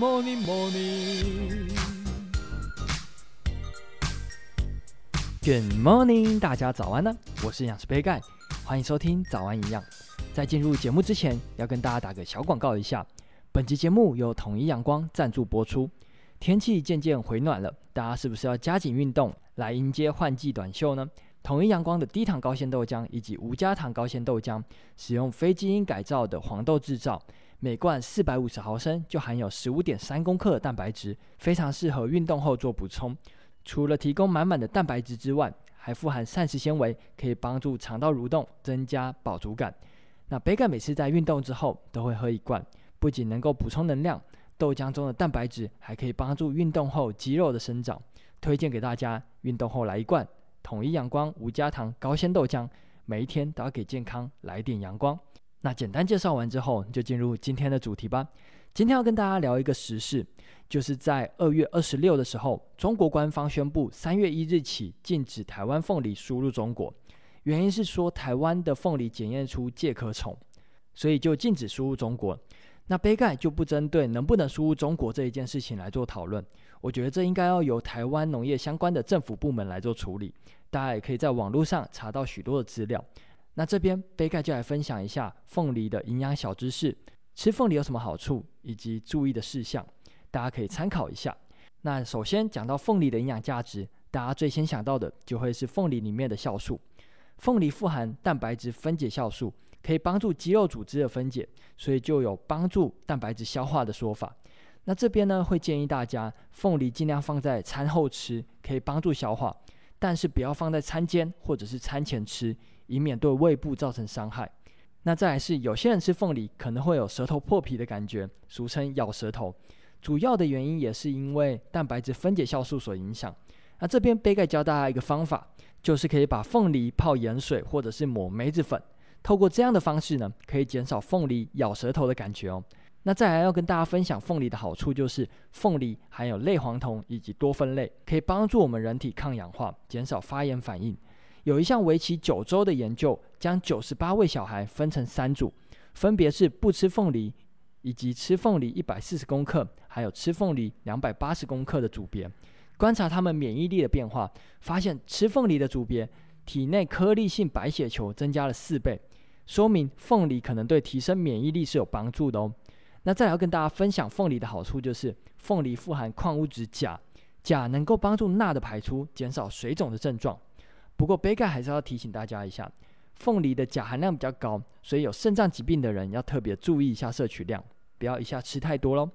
morning, morning. Good morning，大家早安呢！我是营养师杯盖，欢迎收听早安营养。在进入节目之前，要跟大家打个小广告一下。本集节目由统一阳光赞助播出。天气渐渐回暖了，大家是不是要加紧运动来迎接换季短袖呢？统一阳光的低糖高纤豆浆以及无加糖高纤豆浆，使用非基因改造的黄豆制造，每罐四百五十毫升就含有十五点三公克的蛋白质，非常适合运动后做补充。除了提供满满的蛋白质之外，还富含膳食纤维，可以帮助肠道蠕动，增加饱足感。那杯盖每次在运动之后都会喝一罐，不仅能够补充能量。豆浆中的蛋白质还可以帮助运动后肌肉的生长，推荐给大家。运动后来一罐统一阳光无加糖高纤豆浆，每一天都要给健康来点阳光。那简单介绍完之后，就进入今天的主题吧。今天要跟大家聊一个时事，就是在二月二十六的时候，中国官方宣布三月一日起禁止台湾凤梨输入中国，原因是说台湾的凤梨检验出介壳虫，所以就禁止输入中国。那杯盖就不针对能不能输入中国这一件事情来做讨论，我觉得这应该要由台湾农业相关的政府部门来做处理。大家也可以在网络上查到许多的资料。那这边杯盖就来分享一下凤梨的营养小知识，吃凤梨有什么好处以及注意的事项，大家可以参考一下。那首先讲到凤梨的营养价值，大家最先想到的就会是凤梨里面的酵素。凤梨富含蛋白质分解酵素。可以帮助肌肉组织的分解，所以就有帮助蛋白质消化的说法。那这边呢，会建议大家凤梨尽量放在餐后吃，可以帮助消化，但是不要放在餐间或者是餐前吃，以免对胃部造成伤害。那再来是有些人吃凤梨可能会有舌头破皮的感觉，俗称咬舌头，主要的原因也是因为蛋白质分解酵素所影响。那这边杯盖教大家一个方法，就是可以把凤梨泡盐水或者是抹梅子粉。透过这样的方式呢，可以减少凤梨咬舌头的感觉哦。那再来要跟大家分享凤梨的好处，就是凤梨含有类黄酮以及多酚类，可以帮助我们人体抗氧化，减少发炎反应。有一项为期九周的研究，将九十八位小孩分成三组，分别是不吃凤梨，以及吃凤梨一百四十公克，还有吃凤梨两百八十公克的组别，观察他们免疫力的变化，发现吃凤梨的组别体内颗粒性白血球增加了四倍。说明凤梨可能对提升免疫力是有帮助的哦。那再来要跟大家分享凤梨的好处，就是凤梨富含矿物质钾，钾能够帮助钠的排出，减少水肿的症状。不过杯盖还是要提醒大家一下，凤梨的钾含量比较高，所以有肾脏疾病的人要特别注意一下摄取量，不要一下吃太多喽。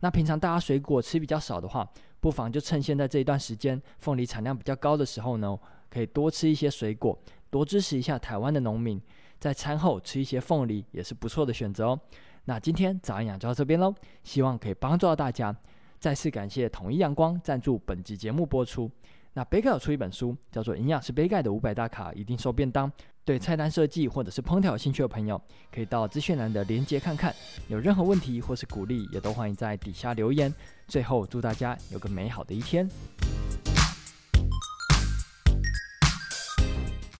那平常大家水果吃比较少的话，不妨就趁现在这一段时间凤梨产量比较高的时候呢，可以多吃一些水果，多支持一下台湾的农民。在餐后吃一些凤梨也是不错的选择哦。那今天早安养就到这边喽，希望可以帮助到大家。再次感谢统一阳光赞助本集节目播出。那杯盖有出一本书，叫做《营养师杯盖的五百大卡一定瘦便当》。对菜单设计或者是烹调有兴趣的朋友，可以到资讯栏的链接看看。有任何问题或是鼓励，也都欢迎在底下留言。最后祝大家有个美好的一天。